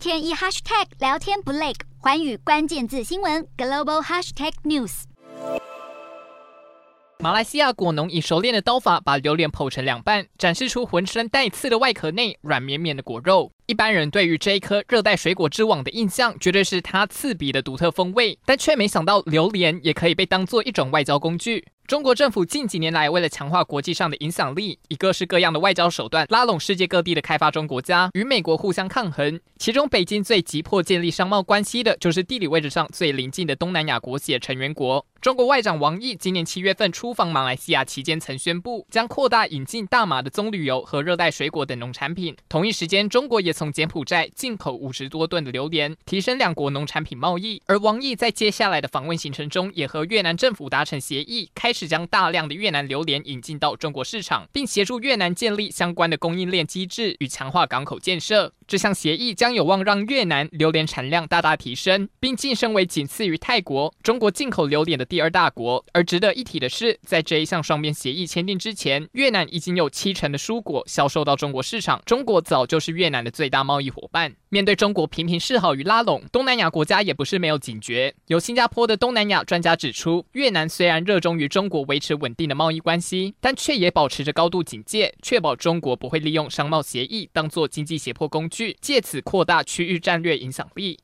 天一 hashtag 聊天不累，环宇关键字新闻 global hashtag news。马来西亚果农以熟练的刀法把榴莲剖成两半，展示出浑身带刺的外壳内软绵绵的果肉。一般人对于这一颗热带水果之王的印象，绝对是它刺鼻的独特风味，但却没想到榴莲也可以被当做一种外交工具。中国政府近几年来，为了强化国际上的影响力，以各式各样的外交手段拉拢世界各地的开发中国家，与美国互相抗衡。其中，北京最急迫建立商贸关系的，就是地理位置上最邻近的东南亚国协成员国。中国外长王毅今年七月份出访马来西亚期间，曾宣布将扩大引进大马的棕榈油和热带水果等农产品。同一时间，中国也从柬埔寨进口五十多吨的榴莲，提升两国农产品贸易。而王毅在接下来的访问行程中，也和越南政府达成协议，开始将大量的越南榴莲引进到中国市场，并协助越南建立相关的供应链机制与强化港口建设。这项协议将有望让越南榴莲产量大大提升，并晋升为仅次于泰国、中国进口榴莲的第二大国。而值得一提的是，在这一项双边协议签订之前，越南已经有七成的蔬果销售到中国市场，中国早就是越南的最大贸易伙伴。面对中国频频示好与拉拢，东南亚国家也不是没有警觉。有新加坡的东南亚专家指出，越南虽然热衷于中国维持稳定的贸易关系，但却也保持着高度警戒，确保中国不会利用商贸协议当作经济胁迫工具，据借此扩大区域战略影响力。